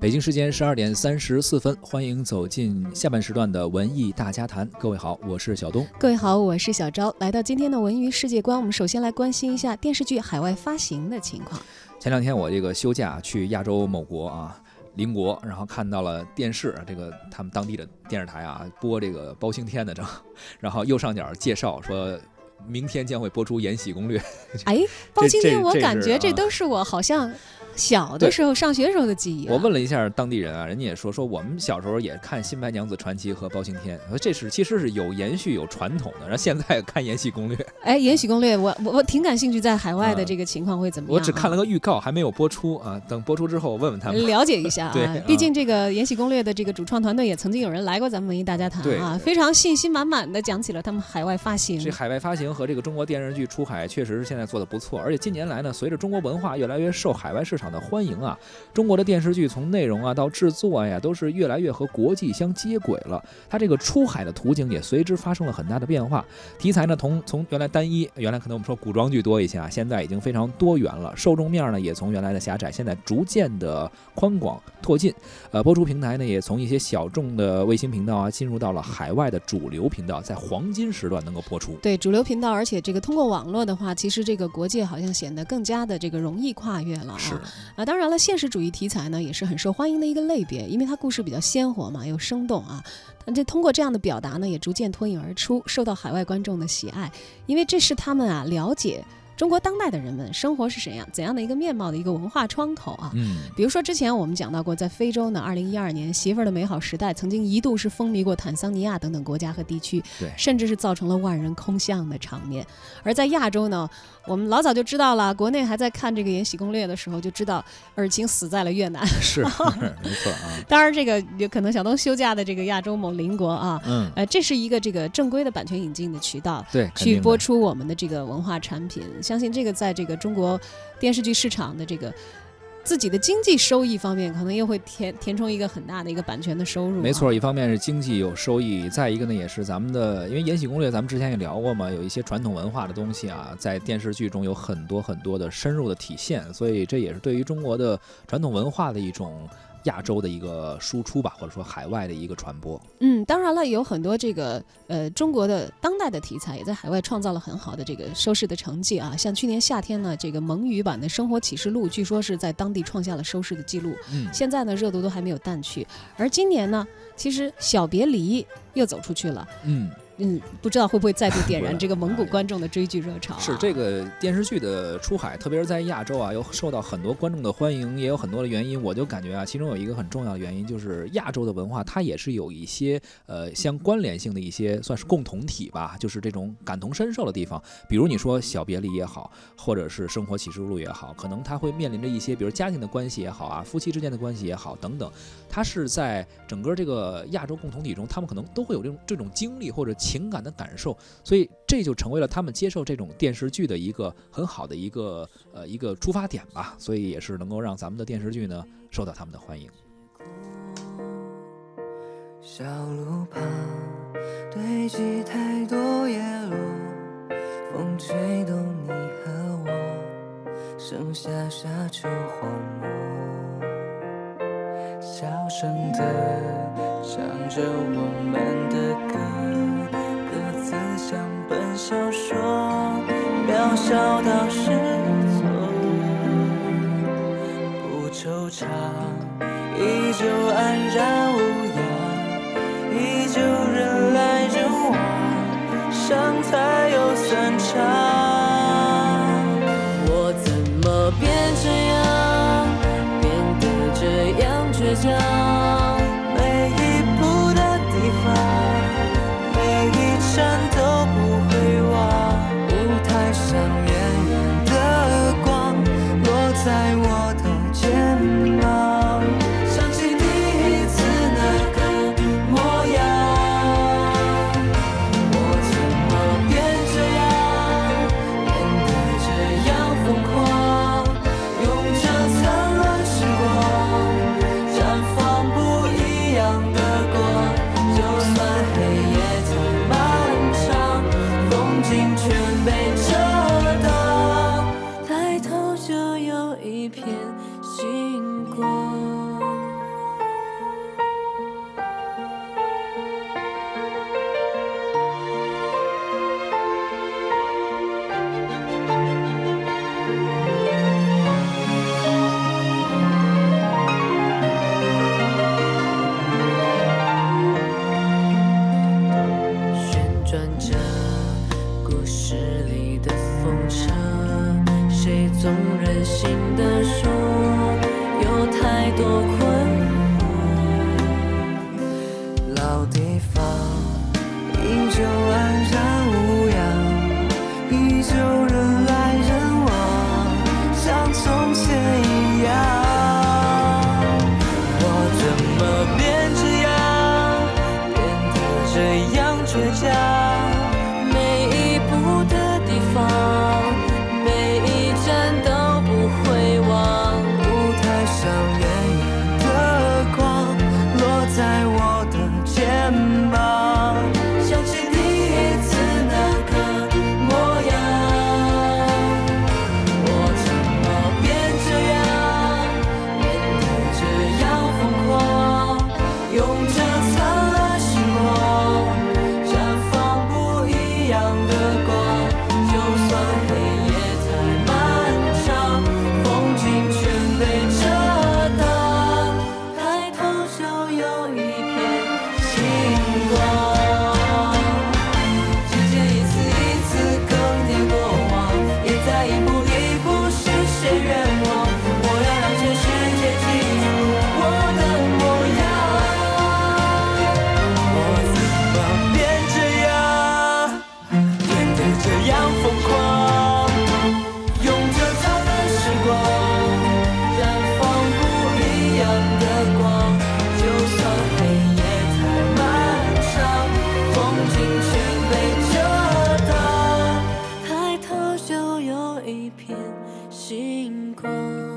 北京时间十二点三十四分，欢迎走进下半时段的文艺大家谈。各位好，我是小东。各位好，我是小昭。来到今天的文娱世界观，我们首先来关心一下电视剧海外发行的情况。前两天我这个休假去亚洲某国啊，邻国，然后看到了电视，这个他们当地的电视台啊播这个包青天的正，然后右上角介绍说，明天将会播出《延禧攻略》。哎，包青天，我感觉这这都是我好像。小的时候上学时候的记忆。我问了一下当地人啊，人家也说说我们小时候也看《新白娘子传奇》和包青天，这是其实是有延续有传统的。然后现在看《延禧攻略》，哎，《延禧攻略》，我我我挺感兴趣，在海外的这个情况会怎么样？我只看了个预告，还没有播出啊。等播出之后，我问问他们，了解一下啊。对，毕竟这个《延禧攻略》的这个主创团队也曾经有人来过咱们文艺大家谈啊，非常信心满满的讲起了他们海外发行。这海外发行和这个中国电视剧出海，确实是现在做的不错。而且近年来呢，随着中国文化越来越受海外市场场的欢迎啊。中国的电视剧从内容啊到制作呀，都是越来越和国际相接轨了。它这个出海的途径也随之发生了很大的变化。题材呢，从从原来单一，原来可能我们说古装剧多一些啊，现在已经非常多元了。受众面呢，也从原来的狭窄，现在逐渐的宽广拓进。呃，播出平台呢，也从一些小众的卫星频道啊，进入到了海外的主流频道，在黄金时段能够播出。对主流频道，而且这个通过网络的话，其实这个国界好像显得更加的这个容易跨越了啊。是啊，当然了，现实主义题材呢也是很受欢迎的一个类别，因为它故事比较鲜活嘛，又生动啊。那这通过这样的表达呢，也逐渐脱颖而出，受到海外观众的喜爱，因为这是他们啊了解。中国当代的人们生活是怎样怎样的一个面貌的一个文化窗口啊？嗯，比如说之前我们讲到过，在非洲呢，二零一二年《媳妇儿的美好时代》曾经一度是风靡过坦桑尼亚等等国家和地区，对，甚至是造成了万人空巷的场面。而在亚洲呢，我们老早就知道了，国内还在看这个《延禧攻略》的时候就知道尔晴死在了越南，是 没错啊。当然，这个有可能小东休假的这个亚洲某邻国啊，嗯，呃，这是一个这个正规的版权引进的渠道，对，去播出我们的这个文化产品。相信这个在这个。中国电视剧市场的这个自己的经济收益方面，可能又会填填充一个很大的一个版权的收入。没错，一方面是经济有收益，再一个呢，也是咱们的，因为《延禧攻略》咱们之前也聊过嘛，有一些传统文化的东西啊，在电视剧中有很多很多的深入的体现，所以这也是对于中国的传统文化的一种。亚洲的一个输出吧，或者说海外的一个传播。嗯，当然了，有很多这个呃中国的当代的题材也在海外创造了很好的这个收视的成绩啊。像去年夏天呢，这个蒙语版的《生活启示录》据说是在当地创下了收视的记录。嗯，现在呢热度都还没有淡去。而今年呢，其实《小别离》又走出去了。嗯。嗯，不知道会不会再度点燃 这个蒙古观众的追剧热潮？是这个电视剧的出海，特别是在亚洲啊，有受到很多观众的欢迎，也有很多的原因。我就感觉啊，其中有一个很重要的原因，就是亚洲的文化它也是有一些呃相关联性的一些算是共同体吧，就是这种感同身受的地方。比如你说《小别离》也好，或者是《生活启示录》也好，可能它会面临着一些，比如家庭的关系也好啊，夫妻之间的关系也好等等，它是在整个这个亚洲共同体中，他们可能都会有这种这种经历或者情感的感受。所以这就成为了他们接受这种电视剧的一个很好的一个呃一个出发点吧，所以也是能够让咱们的电视剧呢受到他们的欢迎。小路旁堆积太多叶落，风吹动你和我，剩下沙丘荒漠，小声的唱着我们的歌。像本小说，渺小到失措，不惆怅，依旧安然无恙，依旧人来人往，伤才又散场。我怎么变这样，变得这样倔强全被遮挡抬头就有一片星光。旋转着故事里的风车谁总任性的说有太多困惑老地方依旧安然无恙依旧人来人往像从前一样我怎么变这样变得这样倔强？一片星光